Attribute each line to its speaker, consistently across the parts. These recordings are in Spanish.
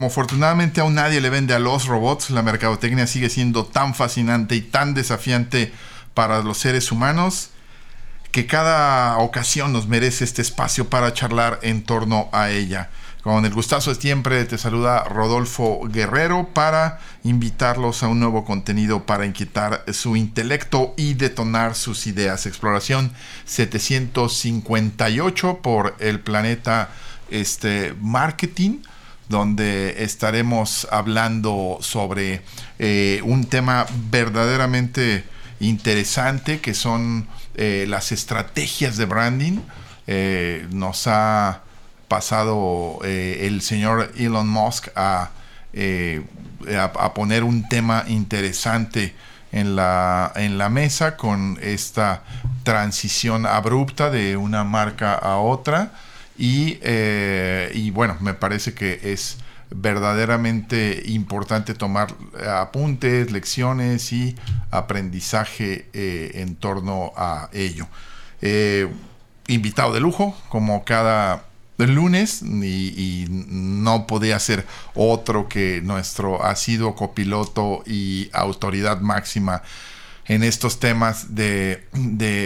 Speaker 1: Como afortunadamente aún nadie le vende a los robots, la mercadotecnia sigue siendo tan fascinante y tan desafiante para los seres humanos que cada ocasión nos merece este espacio para charlar en torno a ella. Con el gustazo de siempre te saluda Rodolfo Guerrero para invitarlos a un nuevo contenido para inquietar su intelecto y detonar sus ideas. Exploración 758 por el planeta este, Marketing donde estaremos hablando sobre eh, un tema verdaderamente interesante que son eh, las estrategias de branding. Eh, nos ha pasado el señor Elon Musk a, a, poner un tema interesante en la, en la mesa con esta transición abrupta de una marca a otra eh, y, bueno, me parece que es verdaderamente importante tomar apuntes, lecciones y aprendizaje eh, en torno a ello. Eh, invitado de lujo, como cada lunes, y, y, no podía ser otro que nuestro asiduo copiloto y autoridad máxima en estos temas de,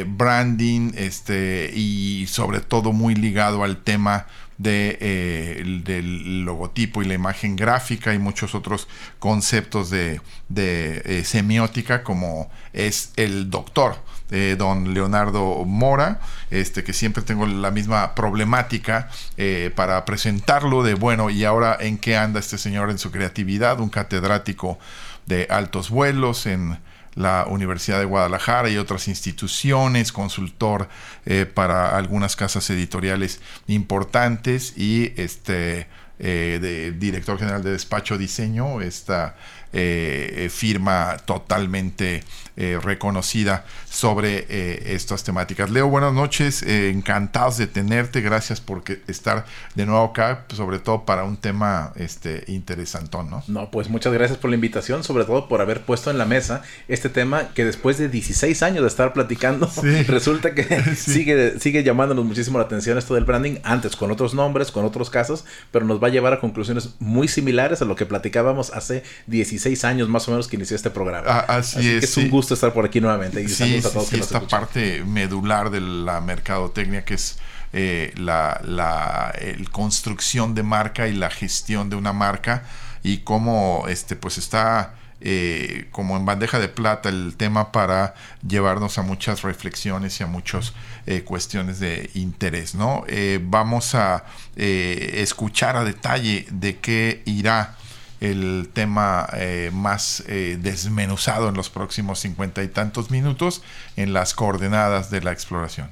Speaker 1: branding este, y sobre todo muy ligado al tema de, eh, del logotipo y la imagen gráfica. Y muchos otros conceptos de, eh, semiótica como es el doctor de don Leonardo Mora, este, que siempre tengo la misma problemática eh, para presentarlo de bueno y ahora en qué anda este señor en su creatividad, un catedrático de altos vuelos en la Universidad de Guadalajara y otras instituciones, consultor eh, para algunas casas editoriales importantes y este eh, de, director general de despacho diseño, esta eh, firma totalmente eh, reconocida sobre eh, estas temáticas. Leo, buenas noches, encantados de tenerte, gracias por estar de nuevo acá, sobre todo para un tema este, interesantón, ¿no?
Speaker 2: No, pues muchas gracias por la invitación, sobre todo por haber puesto en la mesa este tema que después de 16 años de estar platicando, resulta que sigue, sigue llamándonos muchísimo la atención esto del branding, antes con otros nombres, con otros casos, pero nos va a llevar a conclusiones muy similares a lo que platicábamos hace 16 años más o menos que inició este programa.
Speaker 1: Ah, así, es.
Speaker 2: Que es un gusto estar por aquí nuevamente. Y
Speaker 1: sí, a todos esta parte medular de la mercadotecnia que es eh, la, la construcción de marca y la gestión de una marca y cómo este pues está eh, como en bandeja de plata el tema para llevarnos a muchas reflexiones y a muchas eh, cuestiones de interés. ¿no? vamos a escuchar a detalle de qué irá el tema eh, más eh, desmenuzado en los próximos cincuenta y tantos minutos en las coordenadas de la exploración.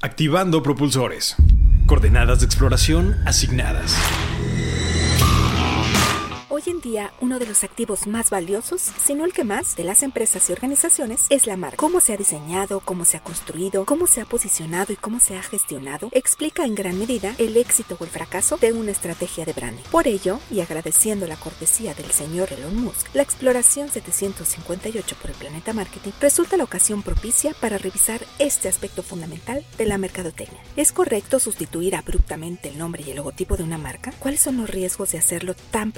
Speaker 3: Activando propulsores. Coordenadas de exploración asignadas.
Speaker 4: Hoy en día, uno de los activos más valiosos, si no el que más, de las empresas y organizaciones es la marca. Cómo se ha diseñado, cómo se ha construido, cómo se ha posicionado y cómo se ha gestionado, explica en gran medida el éxito o el fracaso de una estrategia de branding. Por ello, y agradeciendo la cortesía del señor Elon Musk, la exploración 758 por el planeta marketing resulta la ocasión propicia para revisar este aspecto fundamental de la mercadotecnia. ¿Es correcto sustituir abruptamente el nombre y el logotipo de una marca? ¿Cuáles son los riesgos de hacerlo tan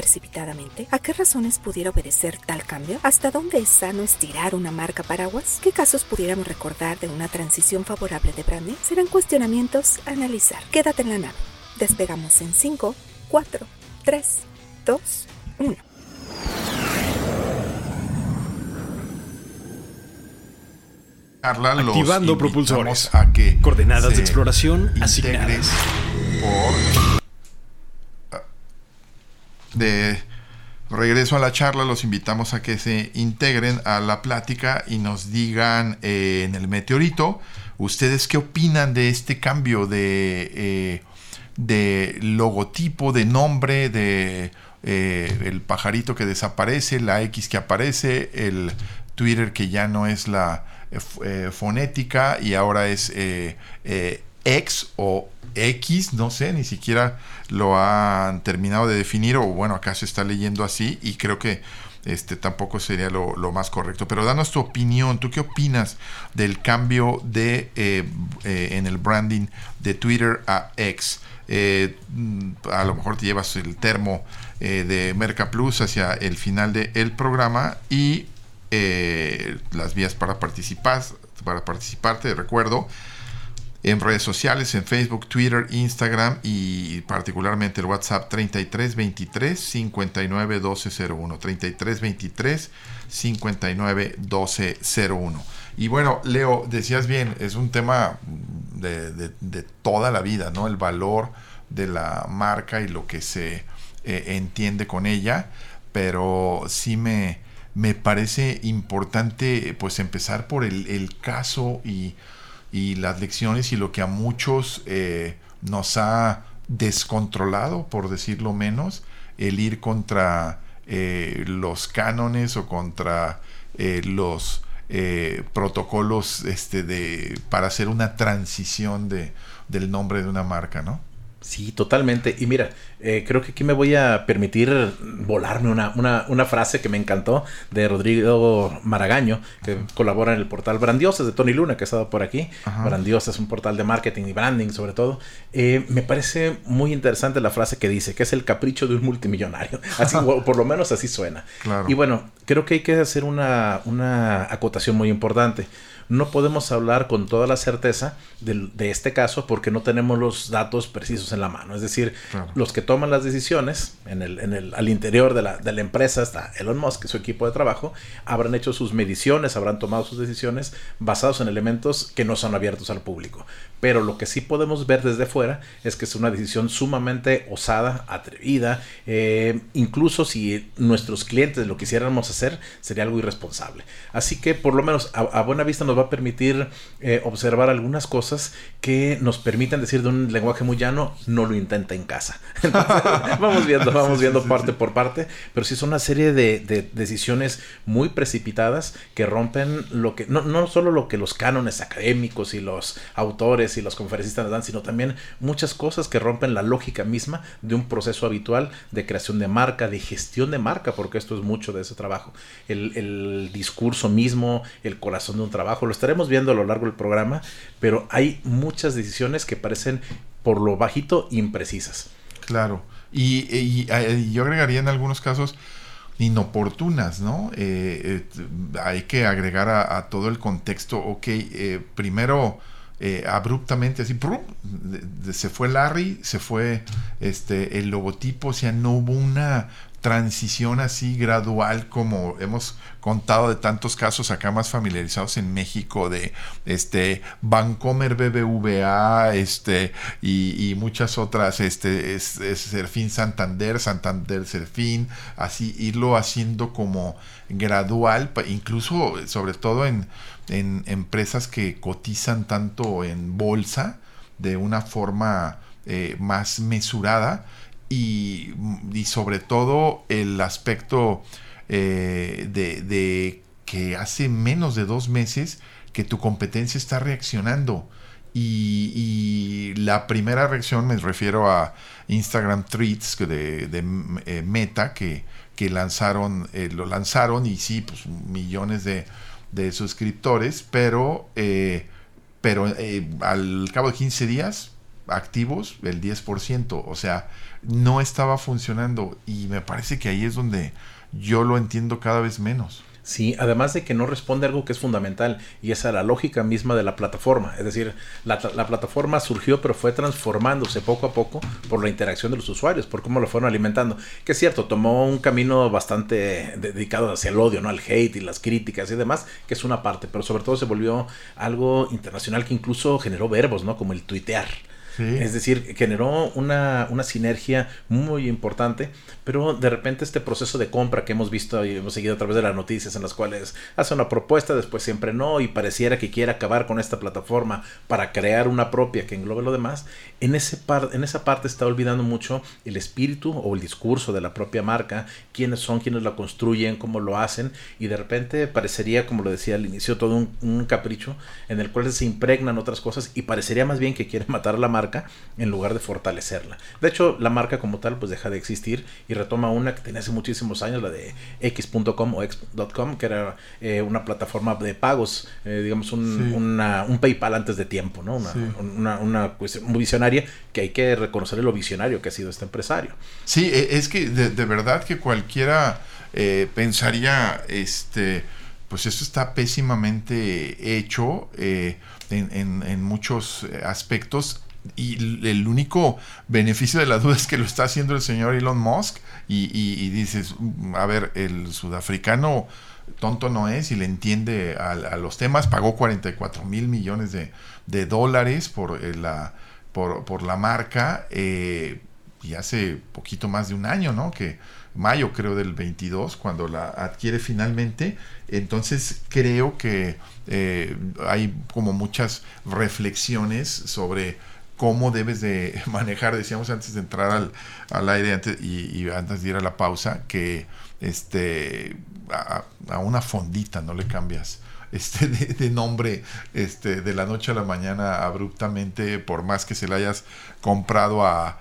Speaker 4: ¿A qué razones pudiera obedecer tal cambio? ¿Hasta dónde es sano estirar una marca paraguas? ¿Qué casos pudiéramos recordar de una transición favorable de branding? Serán cuestionamientos a analizar. Quédate en la nave. Despegamos en 5, 4, 3, 2, 1.
Speaker 3: Activando propulsores. A que Coordenadas de exploración asignadas.
Speaker 1: Por de regreso a la charla, los invitamos a que se integren a la plática y nos digan eh, en el meteorito, ustedes qué opinan de este cambio de, eh, de logotipo, de nombre, de eh, el pajarito que desaparece, la X que aparece, el Twitter que ya no es la fonética y ahora es X o X, no sé, ni siquiera lo han terminado de definir o bueno, acá se está leyendo así y creo que este tampoco sería lo, más correcto. Pero danos tu opinión, ¿tú qué opinas del cambio de eh, eh, en el branding de Twitter a X? Eh, a lo mejor te llevas el termo de Merca Plus hacia el final del programa y las vías para participar, para participar, te recuerdo en redes sociales, en Facebook, Twitter, Instagram y particularmente el WhatsApp 33 23 59 12 01. 33 23 59 12 01. Y bueno, Leo, decías bien, es un tema de, toda la vida, ¿no? El valor de la marca y lo que se eh, entiende con ella, pero sí me, me parece importante pues empezar por el, el caso y y las lecciones y lo que a muchos eh, nos ha descontrolado, por decirlo menos, el ir contra eh, los cánones o contra eh, los protocolos este, de, para hacer una transición de, del nombre de una marca, ¿no?
Speaker 2: Sí, totalmente. Y mira, eh, creo que aquí me voy a permitir volarme una, una, una, frase que me encantó de Rodrigo Maragaño, que colabora en el portal Brandiosas de Tony Luna, que ha estado por aquí. Brandiosas es un portal de marketing y branding sobre todo. Eh, me parece muy interesante la frase que dice, que es el capricho de un multimillonario. Así, por lo menos así suena. Y bueno, creo que hay que hacer una, una acotación muy importante no podemos hablar con toda la certeza de, este caso porque no tenemos los datos precisos en la mano. Es decir, los que toman las decisiones en el, en el, al interior de la, de la empresa está Elon Musk y su equipo de trabajo, habrán hecho sus mediciones, habrán tomado sus decisiones basados en elementos que no son abiertos al público. Pero lo que sí podemos ver desde fuera es que es una decisión sumamente osada, atrevida, eh, incluso si nuestros clientes lo quisiéramos hacer, sería algo irresponsable. Así que por lo menos a, a buena vista nos va a permitir eh, observar algunas cosas que nos permitan decir de un lenguaje muy llano, no lo intenta en casa. vamos viendo, vamos viendo parte por parte, pero sí son una serie de, decisiones muy precipitadas que rompen lo que, no, no solo lo que los cánones académicos y los autores y los conferencistas nos dan, sino también muchas cosas que rompen la lógica misma de un proceso habitual de creación de marca, de gestión de marca, porque esto es mucho de ese trabajo. El, el discurso mismo, el corazón de un trabajo, lo estaremos viendo a lo largo del programa, pero hay muchas decisiones que parecen por lo bajito imprecisas.
Speaker 1: Claro, y, yo agregaría en algunos casos inoportunas, ¿no? Eh, eh, hay que agregar a, todo el contexto, ok, eh, primero... abruptamente así se fue Larry se fue este el logotipo o sea no hubo una transición así gradual como hemos contado de tantos casos acá más familiarizados en México de este Bancomer BBVA este y, muchas otras este es, Serfín Santander Santander Serfín así irlo haciendo como gradual incluso sobre todo en, en empresas que cotizan tanto en bolsa de una forma eh, más mesurada y, sobre todo el aspecto eh, de, que hace menos de dos meses que tu competencia está reaccionando. Y, la primera reacción me refiero a Instagram Tweets de, eh, Meta que, que lanzaron, eh, lo lanzaron y sí, pues millones de, de suscriptores, pero, pero al cabo de 15 días activos el 10%, o sea, no estaba funcionando y me parece que ahí es donde yo lo entiendo cada vez menos.
Speaker 2: Sí, además de que no responde algo que es fundamental y es la lógica misma de la plataforma. Es decir, la, plataforma surgió pero fue transformándose poco a poco por la interacción de los usuarios, por cómo lo fueron alimentando. Que es cierto, tomó un camino bastante dedicado hacia el odio, ¿no? Al hate y las críticas y demás, que es una parte, pero sobre todo se volvió algo internacional que incluso generó verbos, ¿no? Como el tuitear Es decir, generó una, una sinergia muy importante, pero de repente este proceso de compra que hemos visto y hemos seguido a través de las noticias en las cuales hace una propuesta, después siempre no, y pareciera que quiere acabar con esta plataforma para crear una propia que englobe lo demás, en, ese par, en esa parte está olvidando mucho el espíritu o el discurso de la propia marca, quiénes son, quiénes la construyen, cómo lo hacen, y de repente parecería, como lo decía al inicio, todo un, un capricho en el cual se impregnan otras cosas y parecería más bien que quiere matar a la marca en lugar de fortalecerla. De hecho, la marca como tal pues deja de existir y retoma una que tenía hace muchísimos años, la de x.com o x.com, que era eh, una plataforma de pagos, eh, digamos un, un, PayPal antes de tiempo, ¿no? Una, una, cuestión muy visionaria que hay que reconocer lo visionario que ha sido este empresario.
Speaker 1: Sí, e, es que de, de verdad que cualquiera eh, pensaría, este, pues esto está pésimamente hecho en, en, en muchos aspectos y el único beneficio de la duda es que lo está haciendo el señor Elon Musk y, dices, mm, a ver, el sudafricano tonto no es y le entiende a, los temas, pagó 44 mil millones de, dólares por, eh, la, por, la marca eh, y hace poquito más de un año, ¿no? Que mayo creo del 22, cuando la adquiere finalmente, entonces creo que eh, hay como muchas reflexiones sobre cómo debes de manejar, decíamos antes de entrar al, al aire antes, y, antes de ir a la pausa, que este a, una fondita no le cambias este de, nombre este de la noche a la mañana abruptamente por más que se la hayas comprado a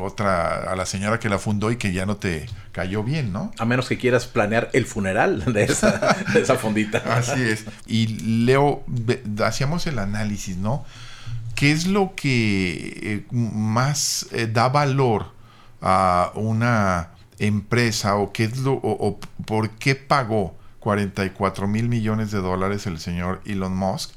Speaker 1: otra a la señora que la fundó y que ya no te cayó bien no
Speaker 2: a menos que quieras planear el funeral de esa, de esa fondita.
Speaker 1: Así es. Y Leo hacíamos el análisis no ¿qué es lo que eh, más eh, da valor a una empresa o qué es lo o, por qué pagó 44 mil millones de dólares el señor Elon Musk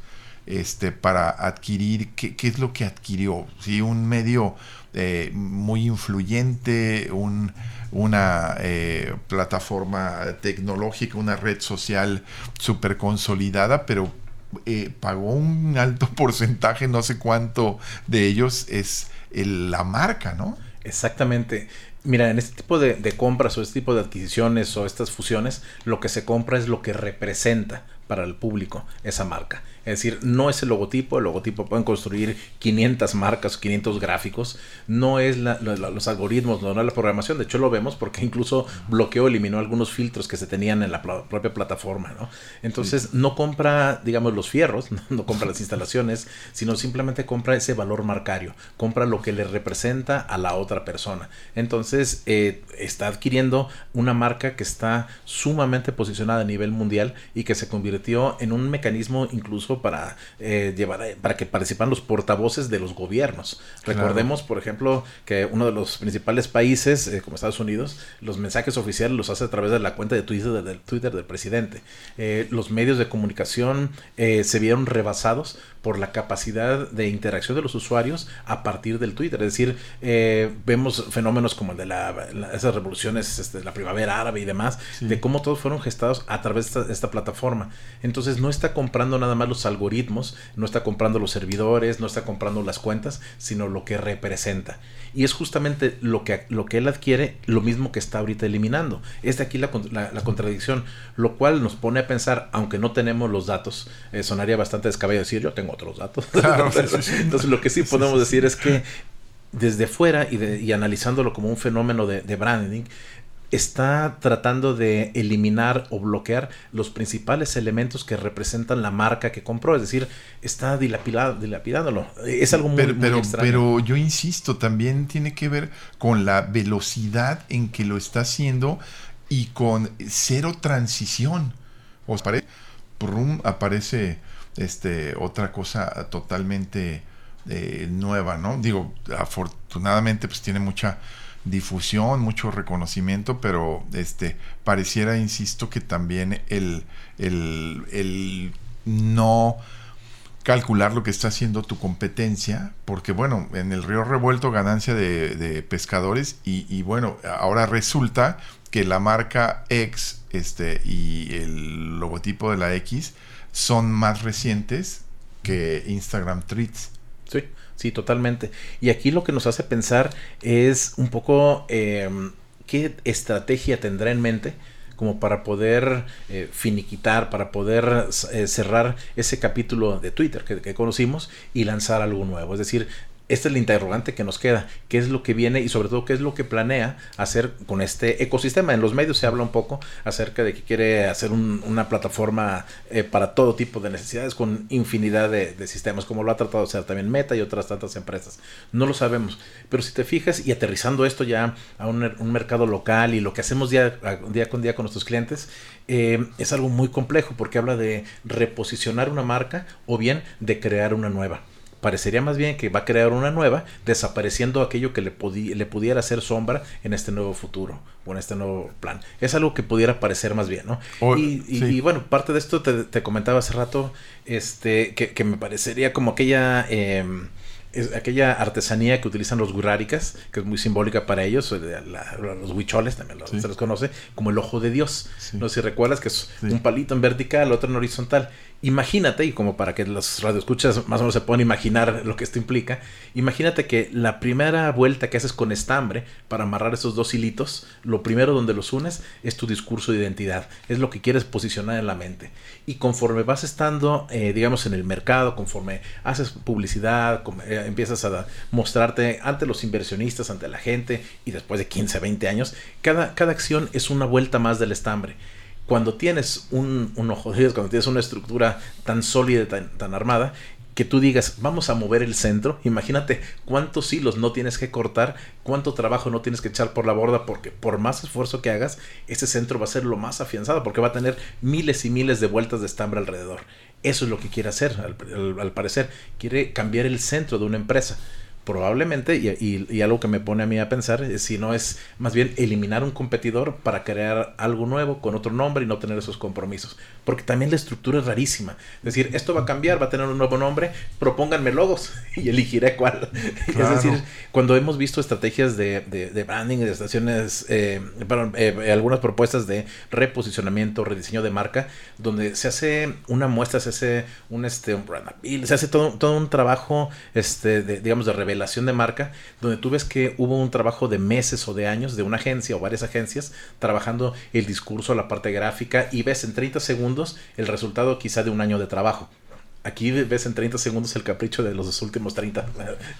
Speaker 1: este para adquirir qué, es lo que adquirió sí un medio eh, muy influyente un, una plataforma tecnológica una red social súper consolidada pero eh, pagó un alto porcentaje, no sé cuánto de ellos es la marca, ¿no?
Speaker 2: Exactamente. Mira, en este tipo de, compras o este tipo de adquisiciones o estas fusiones, lo que se compra es lo que representa para el público esa marca. Es decir, no es el logotipo, el logotipo pueden construir 500 marcas, 500 gráficos, no es los algoritmos, no es la programación, de hecho lo vemos porque incluso bloqueó, eliminó algunos filtros que se tenían en la propia plataforma, ¿no? Entonces no compra, digamos, los fierros, no, compra las instalaciones, sino simplemente compra ese valor marcario, compra lo que le representa a la otra persona. Entonces eh, está adquiriendo una marca que está sumamente posicionada a nivel mundial y que se convirtió en un mecanismo incluso para eh, llevar eh, para que participan los portavoces de los gobiernos. Recordemos, por ejemplo, que uno de los principales países, eh, como Estados Unidos, los mensajes oficiales los hace a través de la cuenta de Twitter, del, Twitter del presidente. los medios de comunicación se vieron rebasados por la capacidad de interacción de los usuarios a partir del Twitter. Es decir, vemos fenómenos como el de la, esas revoluciones, este, la primavera árabe y demás, de cómo todos fueron gestados a través de esta plataforma. Entonces no está comprando nada más los algoritmos, no está comprando los servidores, no está comprando las cuentas, sino lo que representa. Y es justamente lo que, lo que él adquiere, lo mismo que está ahorita eliminando. Es de aquí la, contradicción, lo cual nos pone a pensar, aunque no tenemos los datos, eh, sonaría bastante descabellado decir, yo tengo otros datos. Entonces lo que sí podemos decir es que desde fuera y, analizándolo como un fenómeno de, de branding, está tratando de eliminar o bloquear los principales elementos que representan la marca que compró. Es decir, está dilapidándolo. Es algo muy,
Speaker 1: pero,
Speaker 2: pero,
Speaker 1: Pero yo insisto, también tiene que ver con la velocidad en que lo está haciendo y con cero transición. ¿Os parece? aparece este, otra cosa totalmente eh, nueva, ¿no? Digo, afortunadamente pues tiene mucha difusión, mucho reconocimiento, pero este pareciera, insisto, que también el, el, no calcular lo que está haciendo tu competencia, porque bueno, en el río revuelto ganancia de, pescadores y, bueno, ahora resulta que la marca X este, y el logotipo de la X son más recientes que Instagram Tweets.
Speaker 2: Sí, sí, totalmente. Y aquí lo que nos hace pensar es un poco em, qué estrategia tendrá en mente como para poder eh, finiquitar, para poder eh, cerrar ese capítulo de Twitter que, conocimos y lanzar algo nuevo. Es decir, esta es la interrogante que nos queda. ¿Qué es lo que viene y sobre todo qué es lo que planea hacer con este ecosistema? En los medios se habla un poco acerca de que quiere hacer una plataforma eh, para todo tipo de necesidades con infinidad de, sistemas, como lo ha tratado de hacer también Meta y otras tantas empresas. No lo sabemos. Pero si te fijas y aterrizando esto ya a un, mercado local y lo que hacemos día, día con día con nuestros clientes, eh, es algo muy complejo porque habla de reposicionar una marca o bien de crear una nueva parecería más bien que va a crear una nueva, desapareciendo aquello que le, le pudiera hacer sombra en este nuevo futuro o en este nuevo plan. Es algo que pudiera parecer más bien, ¿no? y, bueno, parte de esto te, comentaba hace rato, este, que, me parecería como aquella... Es aquella artesanía que utilizan los guráricas, que es muy simbólica para ellos, los huicholes también los, se los conoce, como el ojo de Dios. No sé si recuerdas que es un palito en vertical, otro en horizontal. Imagínate, y como para que los radioescuchas más o menos se puedan imaginar lo que esto implica, imagínate que la primera vuelta que haces con estambre para amarrar esos dos hilitos, lo primero donde los unes es tu discurso de identidad, es lo que quieres posicionar en la mente. Y conforme vas estando, eh, digamos, en el mercado, conforme haces publicidad, eh, empiezas a mostrarte ante los inversionistas, ante la gente, y después de 15, 20 años, cada, cada acción es una vuelta más del estambre cuando tienes un, ojo de cuando tienes una estructura tan sólida, tan, tan armada, que tú digas, vamos a mover el centro, imagínate cuántos hilos no tienes que cortar, cuánto trabajo no tienes que echar por la borda, porque por más esfuerzo que hagas, ese centro va a ser lo más afianzado, porque va a tener miles y miles de vueltas de estambre alrededor. Eso es lo que quiere hacer, al parecer, quiere cambiar el centro de una empresa probablemente, y, algo que me pone a mí a pensar, es si no es más bien eliminar un competidor para crear algo nuevo con otro nombre y no tener esos compromisos. Porque también la estructura es rarísima. Es decir, esto va a cambiar, va a tener un nuevo nombre, propónganme logos y elegiré cuál. Es decir, cuando hemos visto estrategias de, de, branding, de estaciones, eh, eh, algunas propuestas de reposicionamiento, rediseño de marca, donde se hace una muestra, se hace un, este, un brand se hace todo, todo un trabajo, este, de, digamos, de revelación revelación de marca, donde tú ves que hubo un trabajo de meses o de años de una agencia o varias agencias trabajando el discurso, la parte gráfica y ves en 30 segundos el resultado quizá de un año de trabajo. Aquí ves en 30 segundos el capricho de los últimos 30,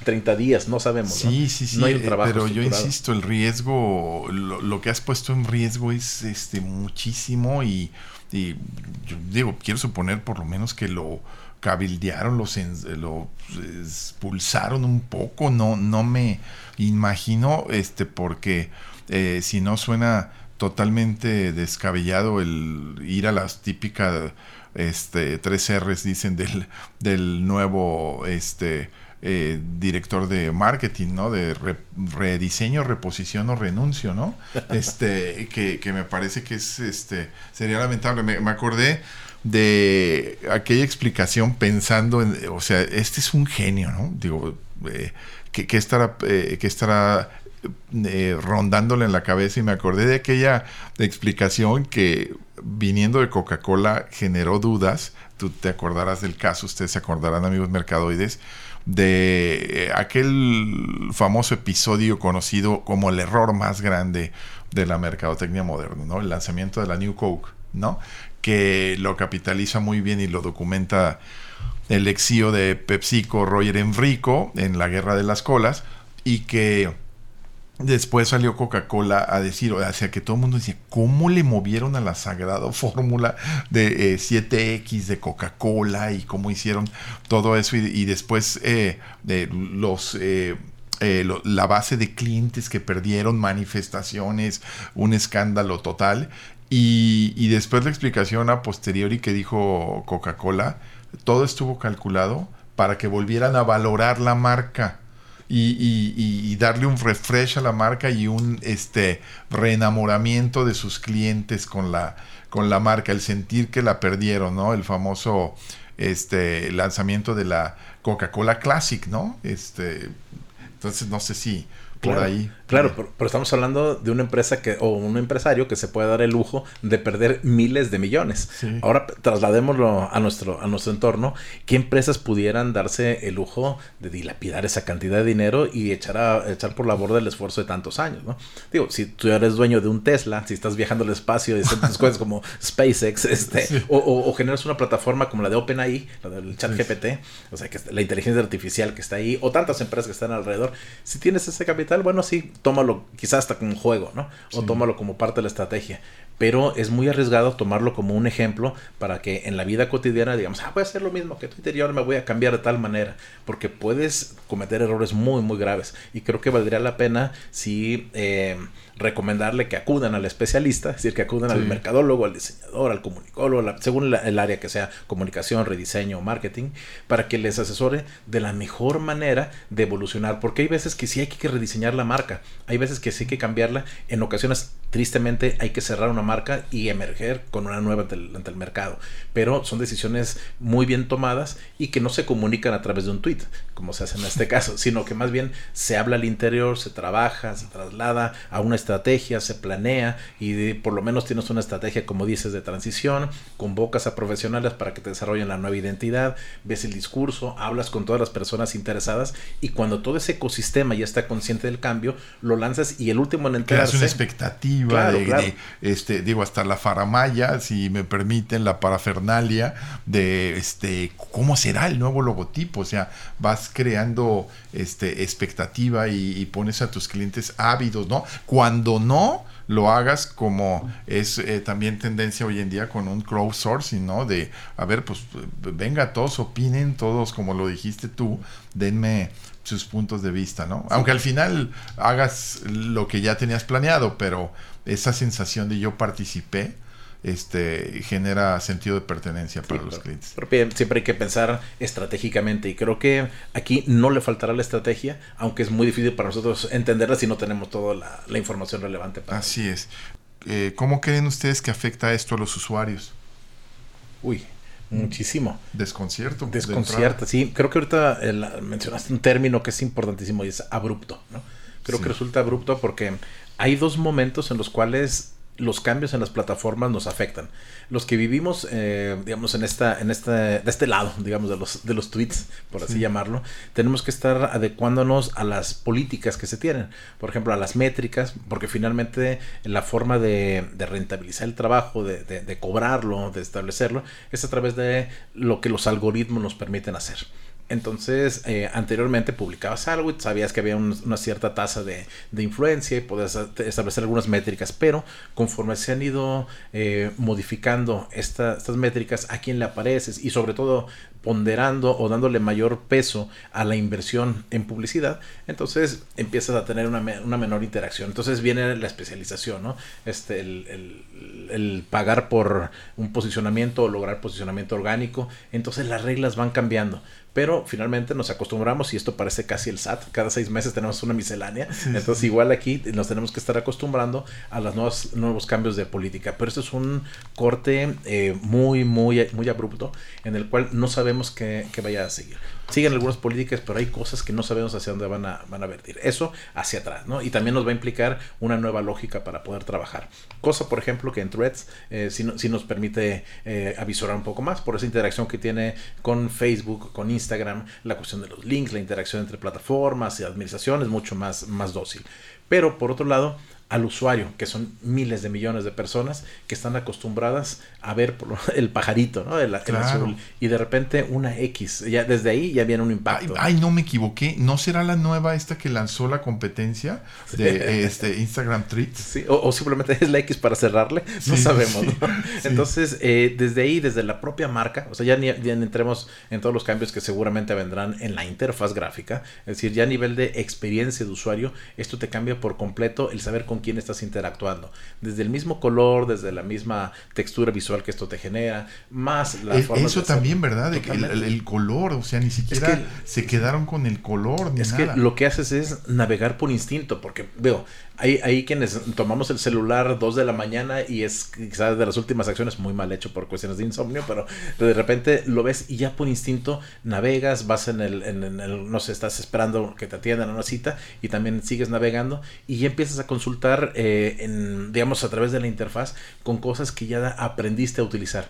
Speaker 2: 30 días, no sabemos.
Speaker 1: Sí, sí, sí. No hay un trabajo pero yo insisto, el riesgo, lo, que has puesto en riesgo es este muchísimo y, y yo digo, quiero suponer por lo menos que lo cabildearon, los lo expulsaron un poco, no, no me imagino, este, porque eh, si no suena totalmente descabellado el ir a las típicas este, tres R's, dicen, del, del nuevo este, eh, director de marketing, ¿no? De rediseño, reposición o renuncio, ¿no? Este, que, que, me parece que es, este, sería lamentable. Me, me acordé de aquella explicación pensando en, o sea, este es un genio, ¿no? Digo, eh, que, estará, eh, estará eh, rondándole en la cabeza y me acordé de aquella explicación que viniendo de Coca-Cola generó dudas, tú te acordarás del caso, ustedes se acordarán amigos mercadoides, de aquel famoso episodio conocido como el error más grande de la mercadotecnia moderna, ¿no? El lanzamiento de la New Coke, ¿no? que lo capitaliza muy bien y lo documenta el exío de PepsiCo Roger Enrico en la Guerra de las Colas y que después salió Coca-Cola a decir, o sea, que todo el mundo decía, ¿cómo le movieron a la sagrada fórmula de 7X eh, de Coca-Cola y cómo hicieron todo eso y, después eh, los... Eh, la base de clientes que perdieron, manifestaciones, un escándalo total. Y, después la explicación a posteriori que dijo Coca-Cola, todo estuvo calculado para que volvieran a valorar la marca. Y, darle un refresh a la marca y un este reenamoramiento de sus clientes con la, con la marca, el sentir que la perdieron, ¿no? El famoso este lanzamiento de la Coca-Cola Classic, ¿no? Este, entonces no sé si por ahí
Speaker 2: Claro, pero, estamos hablando de una empresa que, o un empresario que se puede dar el lujo de perder miles de millones. Ahora trasladémoslo a nuestro, a nuestro entorno. ¿Qué empresas pudieran darse el lujo de dilapidar esa cantidad de dinero y echar, a, echar por la borda el esfuerzo de tantos años? ¿no? Digo, si tú eres dueño de un Tesla, si estás viajando al espacio y haces cosas como SpaceX, este, o, generas una plataforma como la de OpenAI, la del chat GPT, o sea, que la inteligencia artificial que está ahí, o tantas empresas que están alrededor, si tienes ese capital, bueno, sí, tómalo quizás hasta como un juego, ¿no? O tómalo como parte de la estrategia. Pero es muy arriesgado tomarlo como un ejemplo para que en la vida cotidiana digamos, ah, voy a hacer lo mismo que Twitter y ahora me voy a cambiar de tal manera, porque puedes cometer errores muy, muy graves. Y creo que valdría la pena si... Eh, recomendarle que acudan al especialista, es decir, que acudan al mercadólogo, al diseñador, al comunicólogo, según el área que sea, comunicación, rediseño marketing, para que les asesore de la mejor manera de evolucionar, porque hay veces que sí hay que rediseñar la marca, hay veces que sí hay que cambiarla, en ocasiones tristemente hay que cerrar una marca y emerger con una nueva ante el, mercado, pero son decisiones muy bien tomadas y que no se comunican a través de un tweet, como se hace en este caso, sino que más bien se habla al interior, se trabaja, se traslada a una estrategia, se planea y por lo menos tienes una estrategia, como dices, de transición, convocas a profesionales para que te desarrollen la nueva identidad, ves el discurso, hablas con todas las personas interesadas y cuando todo ese ecosistema ya está consciente del cambio, lo lanzas y el último en enterarse...
Speaker 1: Creas una expectativa de, este, digo, hasta la faramaya, si me permiten, la parafernalia de, este, cómo será el nuevo logotipo, o sea, vas creando, este, expectativa y, y pones a tus clientes ávidos, ¿no? Cuando cuando no, lo hagas como es eh, también tendencia hoy en día con un crowdsourcing, ¿no? De, a ver, pues venga, todos opinen, todos, como lo dijiste tú, denme sus puntos de vista, ¿no? Aunque al final hagas lo que ya tenías planeado, pero esa sensación de yo participé, este, genera sentido de pertenencia para los clientes.
Speaker 2: siempre hay que pensar estratégicamente y creo que aquí no le faltará la estrategia, aunque es muy difícil para nosotros entenderla si no tenemos toda la, información relevante.
Speaker 1: Para Así es. Eh, ¿Cómo creen ustedes que afecta esto a los usuarios?
Speaker 2: Uy, muchísimo.
Speaker 1: Desconcierto.
Speaker 2: Desconcierta, sí. Creo que ahorita mencionaste un término que es importantísimo y es abrupto, ¿no? Creo que resulta abrupto porque hay dos momentos en los cuales los cambios en las plataformas nos afectan. Los que vivimos, eh, digamos, en esta, en este, de este lado, digamos, de los, de los tweets, por así llamarlo, tenemos que estar adecuándonos a las políticas que se tienen. Por ejemplo, a las métricas, porque finalmente la forma de, rentabilizar el trabajo, de, de cobrarlo, de establecerlo, es a través de lo que los algoritmos nos permiten hacer. Entonces, eh, anteriormente publicabas algo y sabías que había una cierta tasa de, influencia y podías establecer algunas métricas, pero conforme se han ido eh, modificando estas métricas, a quién le apareces y sobre todo ponderando o dándole mayor peso a la inversión en publicidad, entonces empiezas a tener una, menor interacción. Entonces viene la especialización, ¿no? Este, el, el, pagar por un posicionamiento o lograr posicionamiento orgánico. Entonces las reglas van cambiando. Pero finalmente nos acostumbramos y esto parece casi el SAT. Cada seis meses tenemos una miscelánea. Entonces igual aquí nos tenemos que estar acostumbrando a los nuevos, nuevos cambios de política. Pero esto es un corte eh, muy, muy, muy abrupto en el cual no sabemos que, vaya a seguir. Siguen algunas políticas, pero hay cosas que no sabemos hacia dónde van a, van a vertir. Eso hacia atrás, ¿no? Y también nos va a implicar una nueva lógica para poder trabajar. Cosa, por ejemplo, que en Threads eh, sí, nos permite eh, avisorar un poco más por esa interacción que tiene con Facebook, con Instagram, la cuestión de los links, la interacción entre plataformas y administración es mucho más, más dócil. Pero por otro lado, al usuario, que son miles de millones de personas que están acostumbradas a ver el pajarito, ¿no? El, azul. Y de repente una X. Ya, desde ahí ya viene un impacto.
Speaker 1: Ay, no me equivoqué. ¿No será la nueva esta que lanzó la competencia de este, Instagram Treats?
Speaker 2: Sí, o, simplemente es la X para cerrarle. No sabemos. Entonces, eh, desde ahí, desde la propia marca, o sea, ya, ni, ya entremos en todos los cambios que seguramente vendrán en la interfaz gráfica. Es decir, ya a nivel de experiencia de usuario, esto te cambia por completo el saber con quién estás interactuando. Desde el mismo color, desde la misma textura visual que esto te genera, más
Speaker 1: la forma Eso también, ¿verdad? el, color, o sea, ni siquiera se quedaron con el color.
Speaker 2: es que lo que haces es navegar por instinto, porque veo, Hay, hay quienes tomamos el celular 2 de la mañana y es quizás de las últimas acciones muy mal hecho por cuestiones de insomnio, pero de repente lo ves y ya por instinto navegas, vas en el, en, el no sé, estás esperando que te atiendan a una cita y también sigues navegando y ya empiezas a consultar, eh, en, digamos, a través de la interfaz con cosas que ya aprendiste a utilizar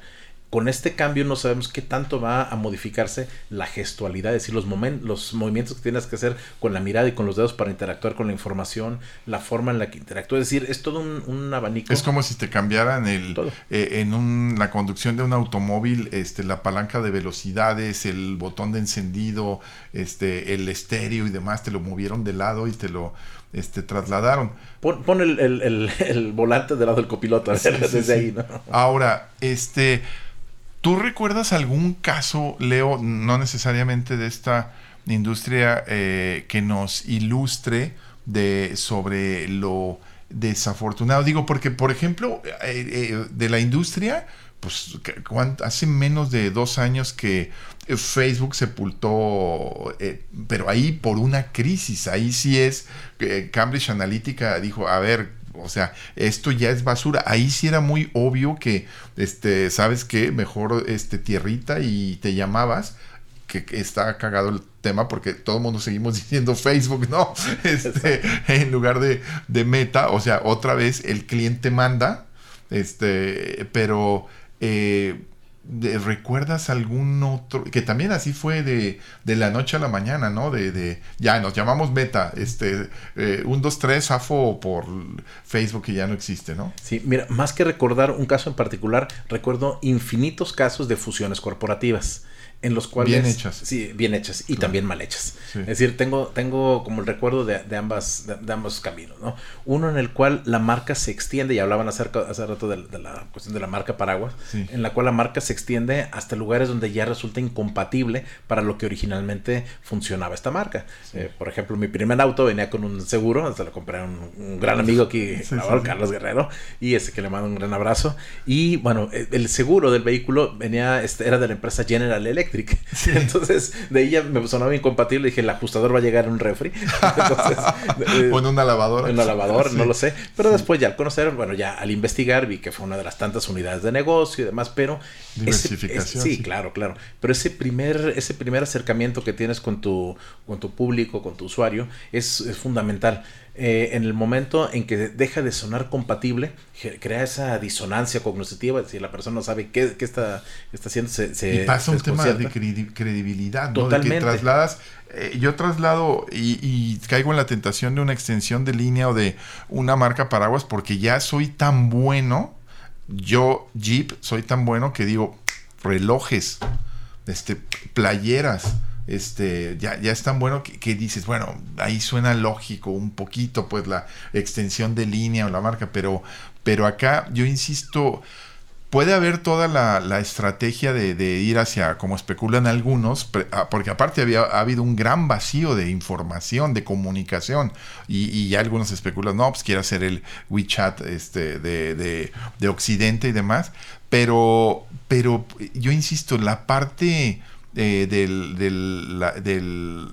Speaker 2: con este cambio no sabemos qué tanto va a modificarse la gestualidad, es decir, los, los movimientos que tienes que hacer con la mirada y con los dedos para interactuar con la información, la forma en la que interactúa, es decir, es todo un, abanico.
Speaker 1: Es como si te cambiaran el, eh, en un, la conducción de un automóvil, este, la palanca de velocidades, el botón de encendido, este, el estéreo y demás, te lo movieron de lado y te lo este, trasladaron.
Speaker 2: Pon, el, volante del lado del copiloto, desde ahí, ¿no?
Speaker 1: Ahora, este ¿Tú recuerdas algún caso, Leo, no necesariamente de esta industria, eh, que nos ilustre de, sobre lo desafortunado? Digo, porque, por ejemplo, eh, eh, de la industria, pues hace menos de dos años que Facebook sepultó, pero ahí por una crisis, ahí sí es, Cambridge Analytica dijo, a ver, o sea, esto ya es basura. Ahí sí era muy obvio que, este, ¿sabes qué? Mejor, este, tierrita y te llamabas que está cagado el tema porque todo el mundo seguimos diciendo Facebook, ¿no? Este, en lugar de, de, meta, o sea, otra vez el cliente manda, este, pero eh, ¿Recuerdas algún otro? Que también así fue de, de, la noche a la mañana, ¿no? De, de ya nos llamamos Meta, este, eh, un, dos, tres, AFO por Facebook que ya no existe, ¿no?
Speaker 2: Sí, mira, más que recordar un caso en particular, recuerdo infinitos casos de fusiones corporativas en los cuales...
Speaker 1: Bien hechas.
Speaker 2: Sí, bien hechas y también mal hechas. Es decir, tengo, tengo como el recuerdo de, de ambas, de, ambos caminos, ¿no? Uno en el cual la marca se extiende, y hablaban acerca, hace rato de, la cuestión de la marca paraguas, en la cual la marca se extiende hasta lugares donde ya resulta incompatible para lo que originalmente funcionaba esta marca. Eh, por ejemplo, mi primer auto venía con un seguro, se lo compré a un, gran amigo aquí, Carlos Guerrero, y ese que le mando un gran abrazo. Y bueno, el seguro del vehículo venía, este, era de la empresa General Electric Entonces, de ella me sonaba incompatible. Dije, el ajustador va a llegar en un refri. Entonces,
Speaker 1: o en una lavadora.
Speaker 2: En una lavadora, no lo sé. Pero después, ya al conocer, bueno, ya al investigar, vi que fue una de las tantas unidades de negocio y demás. Pero.
Speaker 1: Diversificación.
Speaker 2: sí, claro, claro. Pero ese primer, ese primer acercamiento que tienes con tu, con tu público, con tu usuario, es, es fundamental. Eh, en el momento en que deja de sonar compatible, crea esa disonancia cognitiva, si la persona no sabe qué, está, está haciendo, se,
Speaker 1: Y pasa un tema de credibilidad, ¿no? Totalmente. De que trasladas, eh, yo traslado y, caigo en la tentación de una extensión de línea o de una marca paraguas porque ya soy tan bueno, yo Jeep soy tan bueno que digo, relojes, este, playeras, este, ya, ya es tan bueno que, dices, bueno, ahí suena lógico un poquito, pues la extensión de línea o la marca, pero, pero acá yo insisto, puede haber toda la, estrategia de, ir hacia, como especulan algunos, ah, porque aparte había ha habido un gran vacío de información, de comunicación, y, ya algunos especulan, no, pues quiere hacer el WeChat este, de, de, de Occidente y demás, pero, pero yo insisto, la parte eh, del, del, del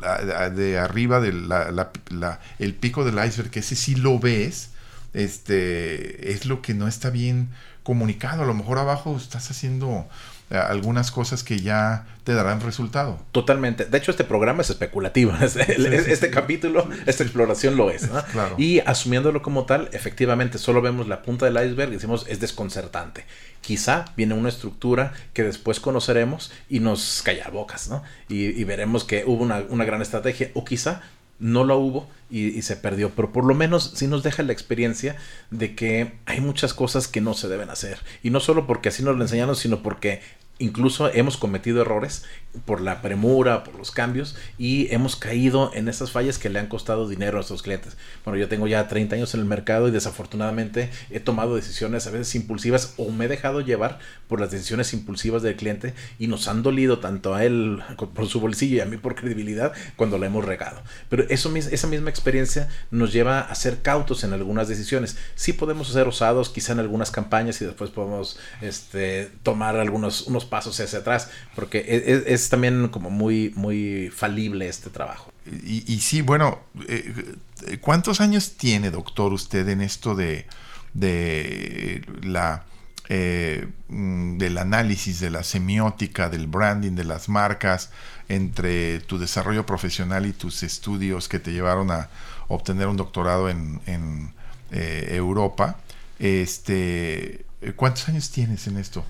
Speaker 1: de arriba del la, el pico del iceberg, que ese sí lo ves, este, es lo que no está bien comunicado. A lo mejor abajo estás haciendo algunas cosas que ya te darán resultado.
Speaker 2: Totalmente. De hecho, este programa es especulativo. Este, capítulo, esta exploración lo es. Y asumiéndolo como tal, efectivamente, solo vemos la punta del iceberg y decimos es desconcertante. Quizá viene una estructura que después conoceremos y nos calla bocas, ¿no? Y, veremos que hubo una, una gran estrategia. O quizá no lo hubo y, se perdió, pero por lo menos sí nos deja la experiencia de que hay muchas cosas que no se deben hacer. Y no solo porque así nos lo enseñaron, sino porque incluso hemos cometido errores por la premura, por los cambios y hemos caído en esas fallas que le han costado dinero a nuestros clientes. Bueno, yo tengo ya 30 años en el mercado y desafortunadamente he tomado decisiones a veces impulsivas o me he dejado llevar por las decisiones impulsivas del cliente y nos han dolido tanto a él por su bolsillo y a mí por credibilidad cuando la hemos regado. Pero eso, esa misma experiencia nos lleva a ser cautos en algunas decisiones. Sí podemos ser osados quizá en algunas campañas y después podemos este, tomar algunos unos pasos hacia atrás, porque es, también como muy, muy falible este trabajo.
Speaker 1: Y, sí, bueno, eh, ¿cuántos años tiene, doctor, usted en esto de, de la... Eh, mm, del análisis de la semiótica, del branding, de las marcas, entre tu desarrollo profesional y tus estudios que te llevaron a obtener un doctorado en, en eh, Europa. Este, ¿Cuántos años tienes en esto?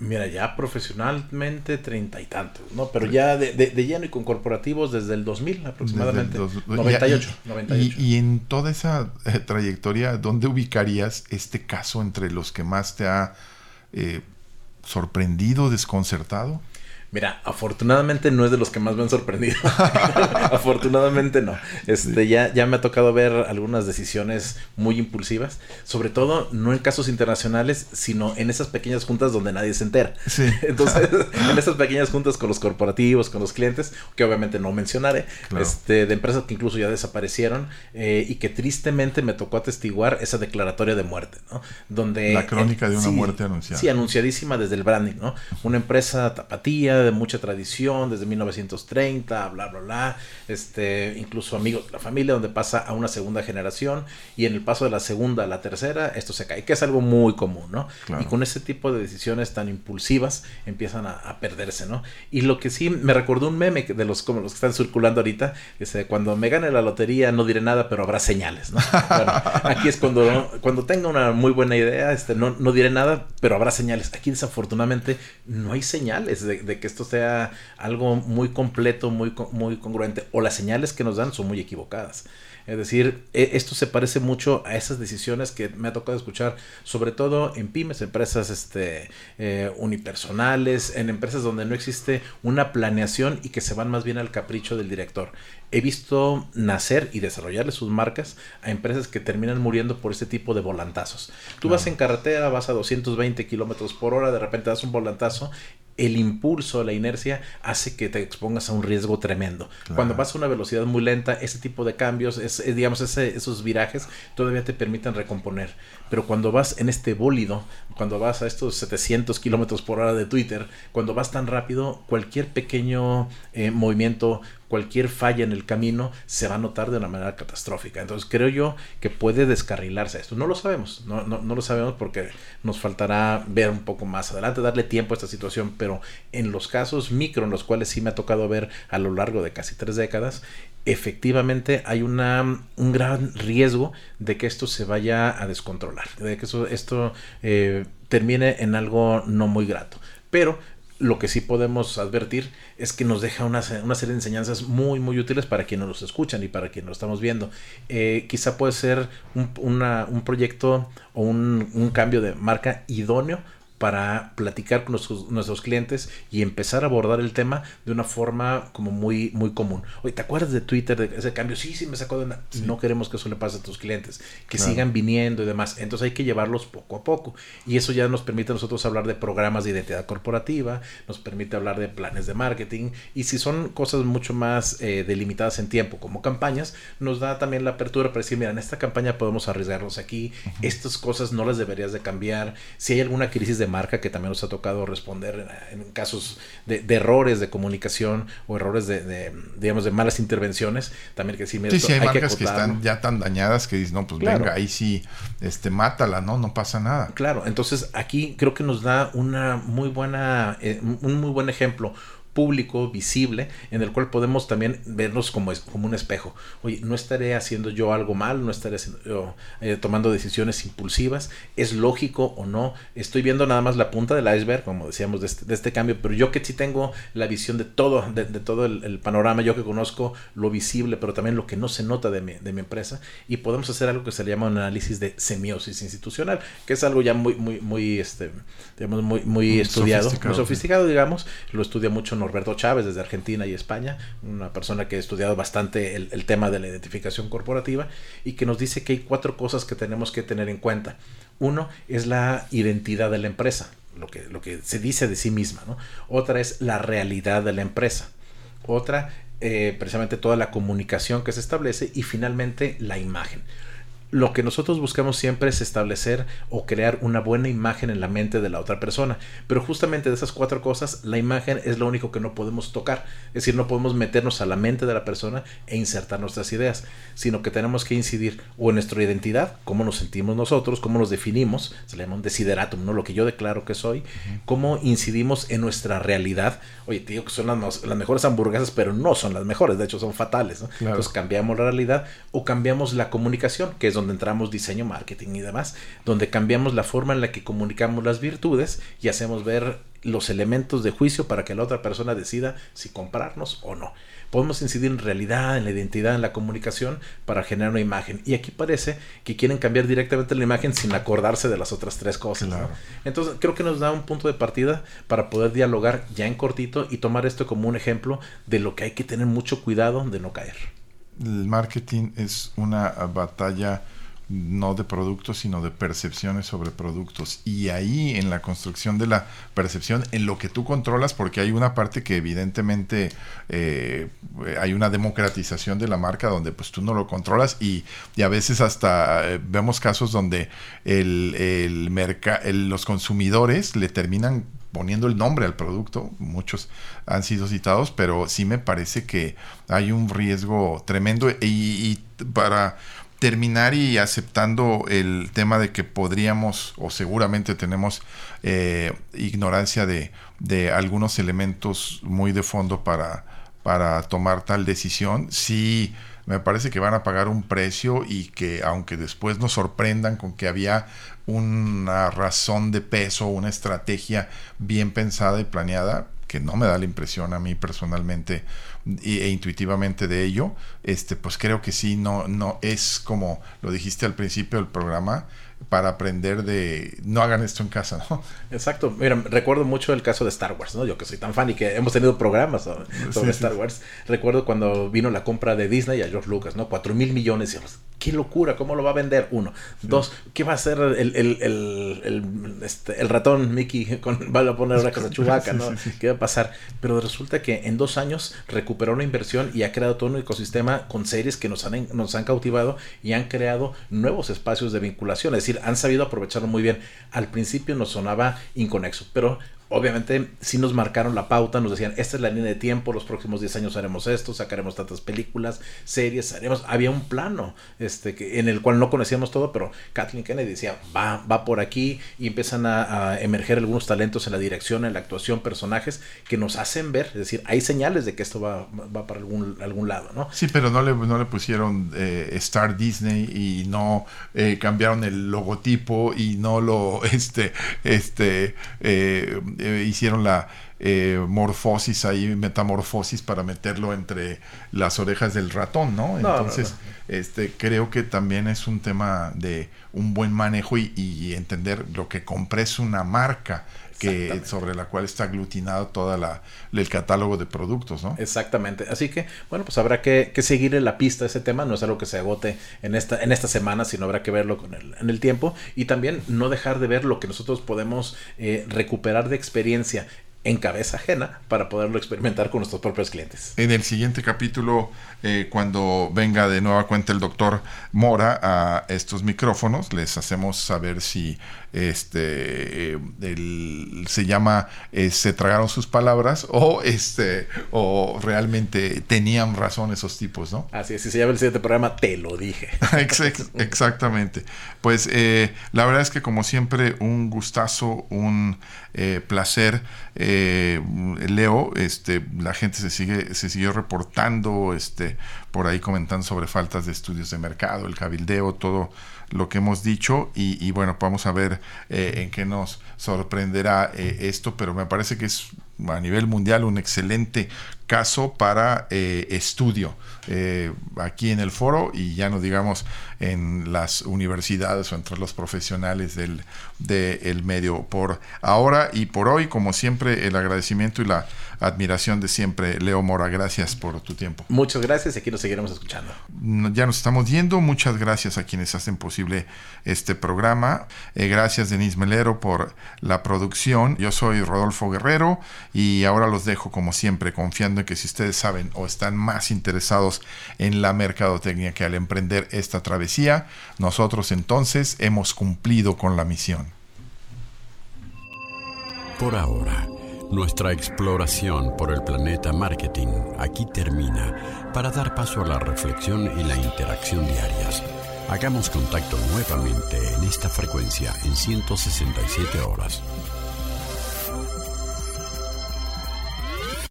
Speaker 2: Mira, ya profesionalmente treinta y tantos, ¿no? Pero ya de, de, lleno y con corporativos desde el 2000 aproximadamente. Desde 98,
Speaker 1: y, Y, en toda esa eh, trayectoria, ¿dónde ubicarías este caso entre los que más te ha eh, sorprendido, desconcertado?
Speaker 2: Mira, afortunadamente no es de los que más me han sorprendido. afortunadamente no. Este, ya, ya me ha tocado ver algunas decisiones muy impulsivas, sobre todo no en casos internacionales, sino en esas pequeñas juntas donde nadie se entera. Sí. Entonces, en esas pequeñas juntas con los corporativos, con los clientes, que obviamente no mencionaré, este, de empresas que incluso ya desaparecieron eh, y que tristemente me tocó atestiguar esa declaratoria de muerte, ¿no? Donde
Speaker 1: la crónica de una muerte anunciada.
Speaker 2: Sí, anunciadísima desde el branding, ¿no? Una empresa tapatía de mucha tradición, desde 1930, bla, bla, bla, este, incluso amigos de la familia, donde pasa a una segunda generación y en el paso de la segunda a la tercera, esto se cae, que es algo muy común, ¿no? Y con ese tipo de decisiones tan impulsivas empiezan a, perderse, ¿no? Y lo que sí me recordó un meme de los, como los que están circulando ahorita, dice, cuando me gane la lotería no diré nada, pero habrá señales, ¿no? Bueno, aquí es cuando, cuando tenga una muy buena idea, este, no, no diré nada, pero habrá señales. Aquí desafortunadamente no hay señales de, de que esto sea algo muy completo, muy, muy congruente, o las señales que nos dan son muy equivocadas. Es decir, e, esto se parece mucho a esas decisiones que me ha tocado escuchar, sobre todo en pymes, empresas este, eh, unipersonales, en empresas donde no existe una planeación y que se van más bien al capricho del director. He visto nacer y desarrollarle sus marcas a empresas que terminan muriendo por este tipo de volantazos. Tú vas en carretera, vas a 220 kilómetros por hora, de repente das un volantazo el impulso, la inercia hace que te expongas a un riesgo tremendo. Cuando vas a una velocidad muy lenta, ese tipo de cambios, es, digamos, esos virajes todavía te permiten recomponer. Pero cuando vas en este bólido, cuando vas a estos 700 kilómetros por hora de Twitter, cuando vas tan rápido, cualquier pequeño eh, movimiento cualquier falla en el camino se va a notar de una manera catastrófica. Entonces creo yo que puede descarrilarse esto. No lo sabemos, no, lo sabemos porque nos faltará ver un poco más adelante, darle tiempo a esta situación, pero en los casos micro en los cuales sí me ha tocado ver a lo largo de casi tres décadas, efectivamente hay una, un gran riesgo de que esto se vaya a descontrolar, de que eso, esto eh, termine en algo no muy grato. Pero lo que sí podemos advertir es que nos deja una, serie de enseñanzas muy, muy útiles para quienes nos escuchan y para quienes lo estamos viendo. Eh, quizá puede ser un, un proyecto o un, un, cambio de marca idóneo para platicar con nuestros, clientes y empezar a abordar el tema de una forma como muy, muy común. Oye, ¿te acuerdas de Twitter, de ese cambio? Sí, sí, me sacó de una... No queremos que eso le pase a tus clientes, que sigan viniendo y demás. Entonces hay que llevarlos poco a poco. Y eso ya nos permite a nosotros hablar de programas de identidad corporativa, nos permite hablar de planes de marketing. Y si son cosas mucho más eh, delimitadas en tiempo, como campañas, nos da también la apertura para decir, mira, en esta campaña podemos arriesgarnos aquí, estas cosas no las deberías de cambiar. Si hay alguna crisis de marca que también nos ha tocado responder en, casos de, errores de comunicación o errores de, digamos, de malas intervenciones. También que
Speaker 1: sí, sí, hay, marcas que, están ya tan dañadas que dicen, no, pues venga, ahí sí, este, mátala, ¿no? No pasa nada.
Speaker 2: Claro, entonces aquí creo que nos da una muy buena, eh, un muy buen ejemplo público, visible, en el cual podemos también vernos como, como un espejo. Oye, no estaré haciendo yo algo mal, no estaré eh, tomando decisiones impulsivas, es lógico o no, estoy viendo nada más la punta del iceberg, como decíamos, de este, de este cambio, pero yo que sí tengo la visión de todo, de, todo el, panorama, yo que conozco lo visible, pero también lo que no se nota de mi, de mi empresa, y podemos hacer algo que se le llama un análisis de semiosis institucional, que es algo ya muy, muy, muy, este, digamos, muy, muy, estudiado, muy sofisticado, digamos, lo estudia mucho Norberto Chávez desde Argentina y España, una persona que ha estudiado bastante el, tema de la identificación corporativa y que nos dice que hay cuatro cosas que tenemos que tener en cuenta. Uno es la identidad de la empresa, lo que, se dice de sí misma. Otra es la realidad de la empresa. Otra, eh, precisamente toda la comunicación que se establece y finalmente la imagen lo que nosotros buscamos siempre es establecer o crear una buena imagen en la mente de la otra persona. Pero justamente de esas cuatro cosas, la imagen es lo único que no podemos tocar. Es decir, no podemos meternos a la mente de la persona e insertar nuestras ideas, sino que tenemos que incidir o en nuestra identidad, cómo nos sentimos nosotros, cómo nos definimos, se le llama un desideratum, ¿no? lo que yo declaro que soy, cómo incidimos en nuestra realidad. Oye, te digo que son las, las, mejores hamburguesas, pero no son las mejores, de hecho son fatales. ¿no? Entonces cambiamos la realidad o cambiamos la comunicación, que es donde entramos diseño, marketing y demás, donde cambiamos la forma en la que comunicamos las virtudes y hacemos ver los elementos de juicio para que la otra persona decida si comprarnos o no. Podemos incidir en realidad, en la identidad, en la comunicación para generar una imagen. Y aquí parece que quieren cambiar directamente la imagen sin acordarse de las otras tres cosas. Entonces creo que nos da un punto de partida para poder dialogar ya en cortito y tomar esto como un ejemplo de lo que hay que tener mucho cuidado de no caer.
Speaker 1: El marketing es una batalla no de productos, sino de percepciones sobre productos. Y ahí en la construcción de la percepción, en lo que tú controlas, porque hay una parte que evidentemente eh, hay una democratización de la marca donde pues tú no lo controlas y, y a veces hasta eh, vemos casos donde el, el, los consumidores le terminan poniendo el nombre al producto, muchos han sido citados, pero sí me parece que hay un riesgo tremendo. Y para terminar y aceptando el tema de que podríamos o seguramente tenemos eh, ignorancia de, de, algunos elementos muy de fondo para, para tomar tal decisión, sí me parece que van a pagar un precio y que aunque después nos sorprendan con que había una razón de peso, una estrategia bien pensada y planeada, que no me da la impresión a mí personalmente e intuitivamente de ello, este, pues creo que sí, no, no es como lo dijiste al principio del programa, para aprender de no hagan esto en casa, ¿no?
Speaker 2: Exacto. Mira, recuerdo mucho el caso de Star Wars, ¿no? Yo que soy tan fan y que hemos tenido programas sobre, Star Wars. Recuerdo cuando vino la compra de Disney a George Lucas, ¿no? Cuatro mil millones. Y qué locura, ¿cómo lo va a vender? Uno. Dos, ¿qué va a hacer el, el, el, este, el ratón Mickey con, va a poner una casa chubaca, ¿no? ¿Qué va a pasar? Pero resulta que en dos años recuperó una inversión y ha creado todo un ecosistema con series que nos han, nos han cautivado y han creado nuevos espacios de vinculación. Es decir, han sabido aprovecharlo muy bien. Al principio nos sonaba inconexo, pero obviamente sí nos marcaron la pauta, nos decían, esta es la línea de tiempo, los próximos 10 años haremos esto, sacaremos tantas películas, series, haremos, había un plano este, que, en el cual no conocíamos todo, pero Kathleen Kennedy decía, va, va por aquí y empiezan a, emerger algunos talentos en la dirección, en la actuación, personajes que nos hacen ver, es decir, hay señales de que esto va, va para algún, algún lado, ¿no?
Speaker 1: Sí, pero no le, no le pusieron eh, Star Disney y no eh, cambiaron el logotipo y no lo, este, este, eh, eh, hicieron la eh, morfosis ahí, metamorfosis para meterlo entre las orejas del ratón, ¿no? Entonces, este creo que también es un tema de un buen manejo y, entender lo que compres una marca que sobre la cual está aglutinado todo el catálogo de productos, ¿no?
Speaker 2: Exactamente. Así que, bueno, pues habrá que, que seguirle la pista a ese tema. No es algo que se agote en esta, en esta semana, sino habrá que verlo con el, en el tiempo. Y también no dejar de ver lo que nosotros podemos eh, recuperar de experiencia en cabeza ajena para poderlo experimentar con nuestros propios clientes.
Speaker 1: En el siguiente capítulo, eh, cuando venga de nueva cuenta el doctor Mora a estos micrófonos, les hacemos saber si este eh, se llama eh, se tragaron sus palabras o este o realmente tenían razón esos tipos, ¿no?
Speaker 2: Así es, si se llama el siguiente programa, te lo dije.
Speaker 1: Exactamente. Pues la verdad es que como siempre, un gustazo, un placer eh, leo, este, la gente se sigue, se siguió reportando, este, por ahí comentando sobre faltas de estudios de mercado, el cabildeo, todo lo que hemos dicho y, bueno, vamos a ver eh, en qué nos sorprenderá eh, esto, pero me parece que es a nivel mundial un excelente caso para eh, estudio eh, aquí en el foro y ya no digamos en las universidades o entre los profesionales del de medio. Por ahora y por hoy como siempre el agradecimiento y la admiración de siempre Leo Mora gracias por tu tiempo.
Speaker 2: Muchas gracias y aquí nos seguiremos escuchando.
Speaker 1: Ya nos estamos yendo. Muchas gracias a quienes hacen posible este programa. Eh, gracias Denise Melero por la producción. Yo soy Rodolfo Guerrero y ahora los dejo como siempre confiando que si ustedes saben o están más interesados en la mercadotecnia que al emprender esta travesía, nosotros entonces hemos cumplido con la misión.
Speaker 5: Por ahora, nuestra exploración por el planeta marketing aquí termina para dar paso a la reflexión y la interacción diarias. Hagamos contacto nuevamente en esta frecuencia en 167 horas.